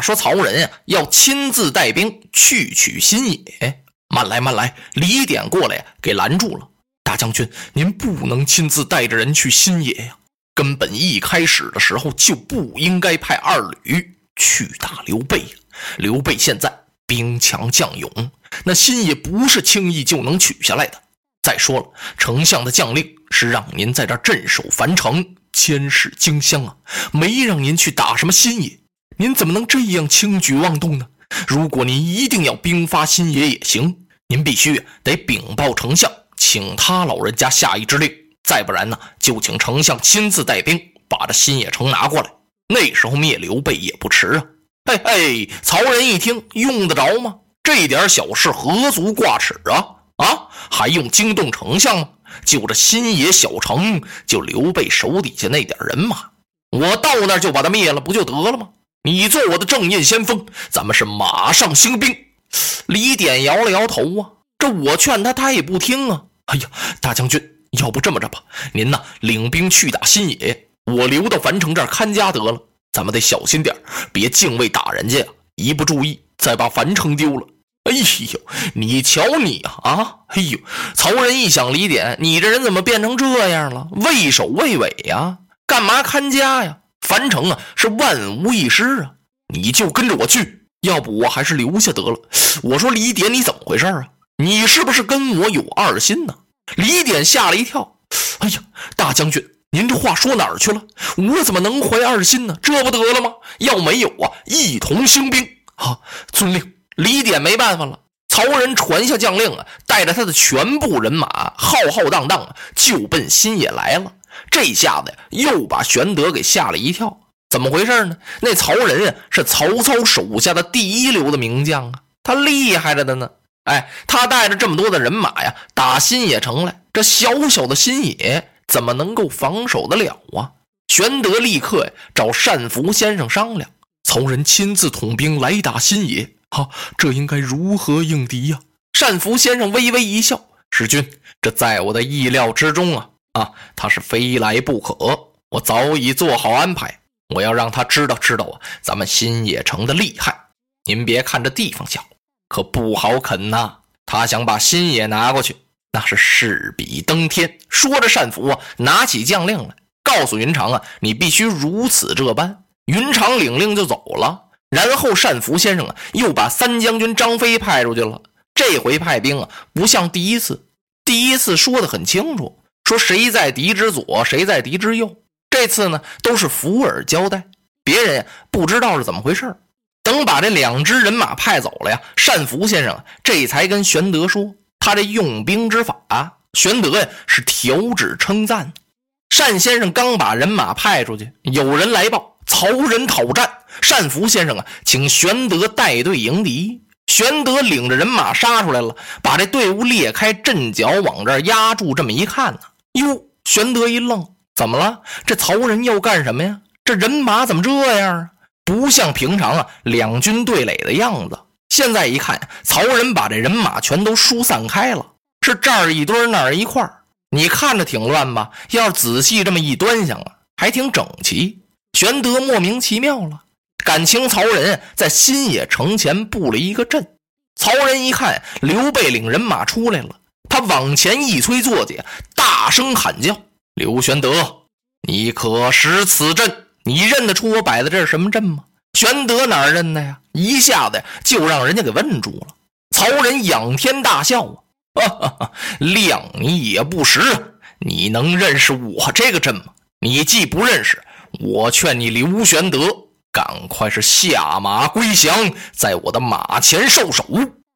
说曹仁呀要亲自带兵去取新野。慢来，慢来！李典过来呀，给拦住了。大将军，您不能亲自带着人去新野呀。根本一开始的时候就不应该派二吕去打刘备呀。刘备现在兵强将勇，那新野不是轻易就能取下来的。再说了，丞相的将令是让您在这镇守樊城，监视荆襄啊，没让您去打什么新野。您怎么能这样轻举妄动呢？如果您一定要兵发新野也行。您必须得禀报丞相，请他老人家下一支令，再不然呢，就请丞相亲自带兵把这新野城拿过来。那时候灭刘备也不迟啊！嘿嘿，曹仁一听，用得着吗？这点小事何足挂齿啊！啊，还用惊动丞相吗？就这新野小城，就刘备手底下那点人马，我到那就把他灭了，不就得了吗？你做我的正印先锋，咱们是马上兴兵。李典摇了摇头啊，这我劝他，他也不听啊。哎呀，大将军，要不这么着吧，您呐领兵去打新野，我留到樊城这儿看家得了。咱们得小心点别敬畏打人家呀，一不注意再把樊城丢了。哎呦，你瞧你啊啊！哎呦，曹仁一想，李典，你这人怎么变成这样了？畏首畏尾呀？干嘛看家呀？樊城啊，是万无一失啊！你就跟着我去。要不我还是留下得了。我说李典，你怎么回事啊？你是不是跟我有二心呢？李典吓了一跳。哎呀，大将军，您这话说哪儿去了？我怎么能怀二心呢？这不得了吗？要没有啊，一同兴兵。啊，遵令。李典没办法了。曹仁传下将令啊，带着他的全部人马，浩浩荡荡就奔新野来了。这下子呀，又把玄德给吓了一跳。怎么回事呢？那曹仁啊，是曹操手下的第一流的名将啊，他厉害着的呢。哎，他带着这么多的人马呀，打新野城来，这小小的新野怎么能够防守得了啊？玄德立刻呀找单福先生商量，曹仁亲自统兵来打新野，哈，这应该如何应敌呀？单福先生微微一笑：“使君，这在我的意料之中啊，啊，他是非来不可，我早已做好安排。”我要让他知道知道啊，咱们新野城的厉害。您别看这地方小，可不好啃呐。他想把新野拿过去，那是势比登天。说着，单福啊，拿起将令来，告诉云长啊，你必须如此这般。云长领令就走了。然后单福先生啊，又把三将军张飞派出去了。这回派兵啊，不像第一次，第一次说的很清楚，说谁在敌之左，谁在敌之右。这次呢，都是伏尔交代，别人呀不知道是怎么回事等把这两支人马派走了呀，单福先生这才跟玄德说他这用兵之法。玄德呀是调指称赞。单先生刚把人马派出去，有人来报曹仁讨战。单福先生啊，请玄德带队迎敌。玄德领着人马杀出来了，把这队伍裂开阵脚，往这儿压住。这么一看呢，哟，玄德一愣。怎么了？这曹仁要干什么呀？这人马怎么这样啊？不像平常啊，两军对垒的样子。现在一看，曹仁把这人马全都疏散开了，是这儿一堆那儿一块儿你看着挺乱吧？要是仔细这么一端详啊，还挺整齐。玄德莫名其妙了，感情曹仁在新野城前布了一个阵。曹仁一看刘备领人马出来了，他往前一催坐骑，大声喊叫。刘玄德，你可识此阵？你认得出我摆的这是什么阵吗？玄德哪认得呀？一下子就让人家给问住了。曹仁仰天大笑啊！哈哈哈，谅你也不识，你能认识我这个阵吗？你既不认识，我劝你刘玄德赶快是下马归降，在我的马前受首，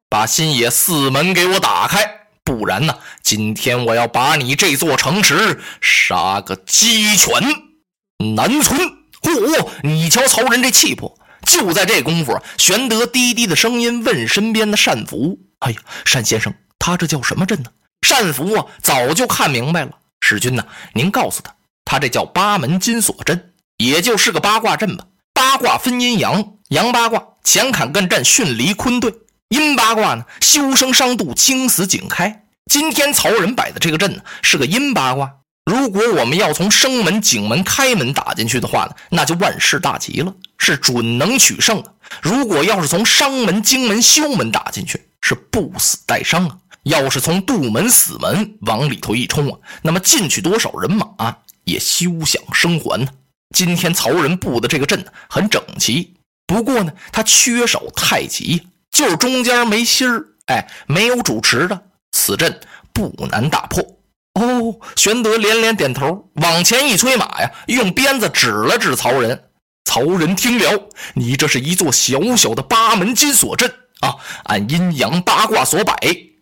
把新野四门给我打开。不然呢？今天我要把你这座城池杀个鸡犬难存！嚯！你瞧曹仁这气魄！就在这功夫，玄德低低的声音问身边的单福：“哎呀，单先生，他这叫什么阵呢？”单福啊，早就看明白了。使君呢，您告诉他，他这叫八门金锁阵，也就是个八卦阵吧。八卦分阴阳，阳八卦乾坎艮震巽离坤兑。阴八卦呢，修生伤度，惊死井开。今天曹仁摆的这个阵呢，是个阴八卦。如果我们要从生门、井门、开门打进去的话呢，那就万事大吉了，是准能取胜啊。如果要是从伤门、荆门、休门打进去，是不死带伤啊。要是从杜门、死门往里头一冲啊，那么进去多少人马也休想生还呢。今天曹仁布的这个阵很整齐，不过呢，他缺少太极，就中间没心儿，哎，没有主持的，此阵不难打破。哦，玄德连连点头，往前一催马呀，用鞭子指了指曹仁。曹仁听了，你这是一座小小的八门金锁阵啊，按阴阳八卦所摆。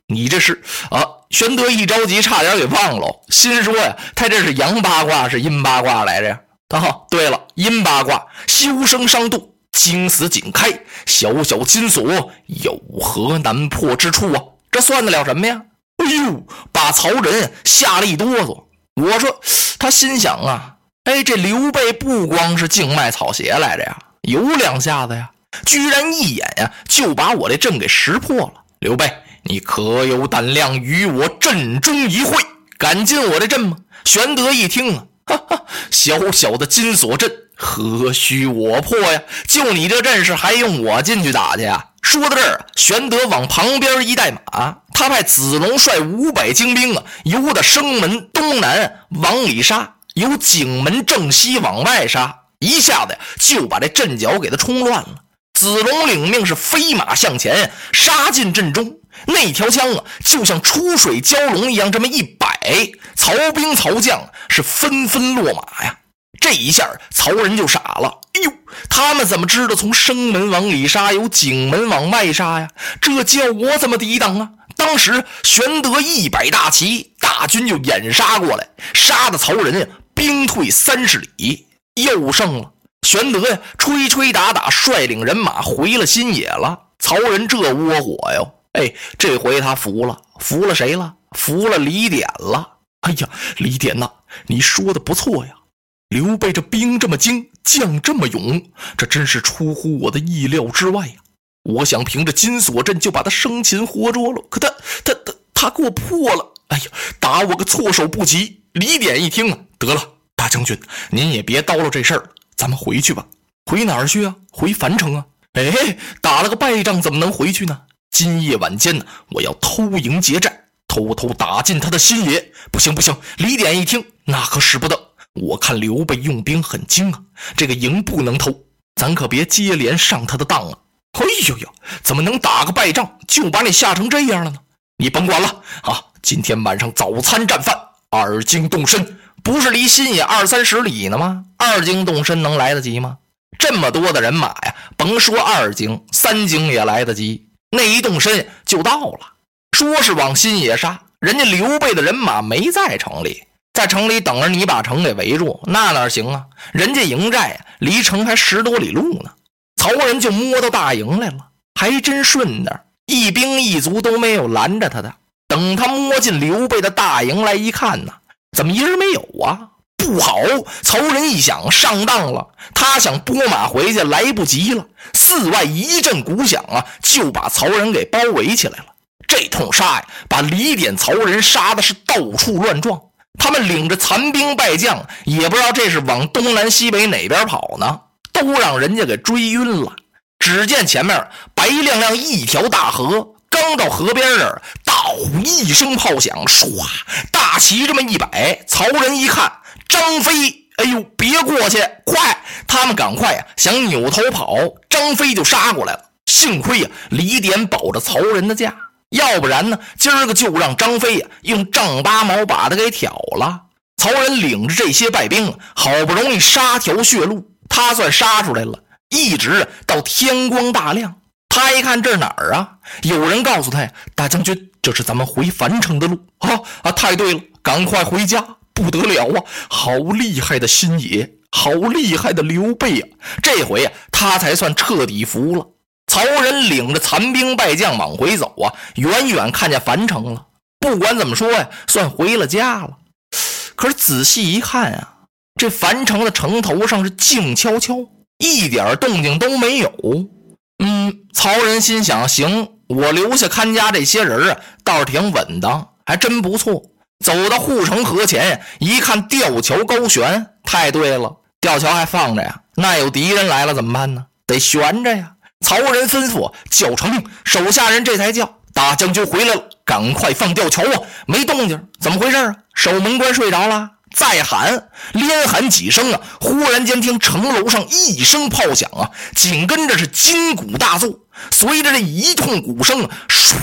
你这是啊？玄德一着急，差点给忘了，心说呀，他这是阳八卦是阴八卦来着呀？啊，对了，阴八卦，修生伤度，惊死紧开，小小金锁有何难破之处啊？这算得了什么呀？哎呦，把曹仁吓了一哆嗦。我说，他心想啊，哎，这刘备不光是静脉草鞋来着呀，有两下子呀，居然一眼呀就把我这阵给识破了。刘备。你可有胆量与我阵中一会？敢进我的阵吗？玄德一听啊，哈哈，小小的金锁阵，何须我破呀？就你这阵势，还用我进去打去啊？说到这儿，玄德往旁边一带马，他派子龙率五百精兵啊，由的生门东南往里杀，由景门正西往外杀，一下子呀就把这阵脚给他冲乱了。子龙领命是飞马向前，杀进阵中。那条枪啊，就像出水蛟龙一样，这么一摆，曹兵曹将是纷纷落马呀。这一下，曹仁就傻了。哎呦，他们怎么知道从生门往里杀，由景门往外杀呀？这叫我怎么抵挡啊？当时玄德一百大旗，大军就掩杀过来，杀的曹仁呀兵退三十里，又胜了。玄德呀，吹吹打打，率领人马回了新野了。曹仁这窝火哟。哎，这回他服了，服了谁了？服了李典了。哎呀，李典呐，你说的不错呀。刘备这兵这么精，将这么勇，这真是出乎我的意料之外呀。我想凭着金锁阵就把他生擒活捉了，可他他他他给我破了。哎呀，打我个措手不及。李典一听啊，得了，大将军，您也别叨唠这事儿了，咱们回去吧。回哪儿去啊？回樊城啊？哎，打了个败仗，怎么能回去呢？今夜晚间呢，我要偷营劫寨，偷偷打进他的新野。不行不行！李典一听，那可使不得。我看刘备用兵很精啊，这个营不能偷，咱可别接连上他的当啊！哎呦呦，怎么能打个败仗就把你吓成这样了呢？你甭管了啊！今天晚上早餐战饭，二惊动身，不是离新野二三十里呢吗？二惊动身能来得及吗？这么多的人马呀，甭说二惊，三惊也来得及。那一动身就到了，说是往新野杀，人家刘备的人马没在城里，在城里等着你把城给围住，那哪行啊？人家营寨，离城还十多里路呢。曹仁就摸到大营来了，还真顺道，一兵一卒都没有拦着他的。等他摸进刘备的大营来一看呢，怎么一人没有啊？不好！曹仁一想上当了，他想拨马回去，来不及了。寺外一阵鼓响啊，就把曹仁给包围起来了。这通杀呀，把李典、曹仁杀的是到处乱撞。他们领着残兵败将，也不知道这是往东南西北哪边跑呢，都让人家给追晕了。只见前面白亮亮一条大河，刚到河边这儿，大呼一声炮响，唰，大旗这么一摆，曹仁一看。张飞，哎呦，别过去！快，他们赶快呀，想扭头跑，张飞就杀过来了。幸亏呀，李典保着曹仁的驾，要不然呢，今儿个就让张飞呀用丈八矛把他给挑了。曹仁领着这些败兵，好不容易杀条血路，他算杀出来了。一直到天光大亮，他一看这是哪儿啊？有人告诉他呀，大将军，这是咱们回樊城的路。啊啊，太对了，赶快回家。不得了啊！好厉害的新野，好厉害的刘备啊！这回呀，他才算彻底服了。曹仁领着残兵败将往回走啊，远远看见樊城了。不管怎么说呀，算回了家了。可是仔细一看啊，这樊城的城头上是静悄悄，一点动静都没有。嗯，曹仁心想：行，我留下看家这些人啊，倒是挺稳当，还真不错。走到护城河前，一看吊桥高悬，太对了，吊桥还放着呀。那有敌人来了怎么办呢？得悬着呀。曹仁吩咐叫成，手下人这才叫大将军回来了，赶快放吊桥啊！没动静，怎么回事啊？守门官睡着了。再喊，连喊几声啊！忽然间听城楼上一声炮响啊，紧跟着是金鼓大作，随着这一通鼓声，唰，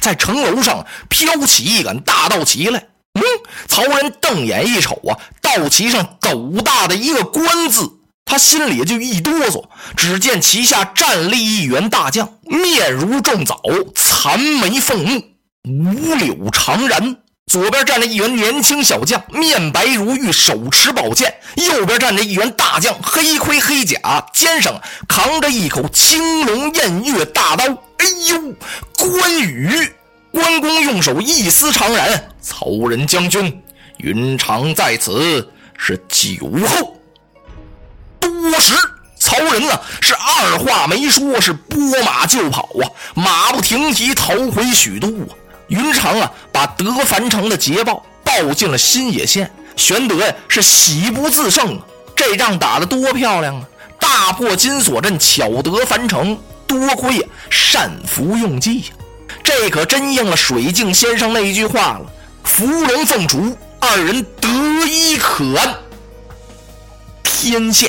在城楼上飘起一杆大道旗来。嗯，曹仁瞪眼一瞅啊，道旗上斗大的一个“官”字，他心里就一哆嗦。只见旗下站立一员大将，面如重枣，残眉凤目，五柳长髯。左边站着一员年轻小将，面白如玉，手持宝剑；右边站着一员大将，黑盔黑甲，肩上扛着一口青龙偃月大刀。哎呦，关羽！关公用手一撕长髯，曹仁将军，云长在此，是酒后。多时，曹仁呢是二话没说，是拨马就跑啊，马不停蹄逃回许都啊。云长啊，把得樊城的捷报报进了新野县，玄德呀是喜不自胜啊！这仗打得多漂亮啊！大破金锁阵，巧得樊城，多亏呀善服用计呀！这可真应了水镜先生那一句话了：“伏龙凤雏，二人得一可安，天下。”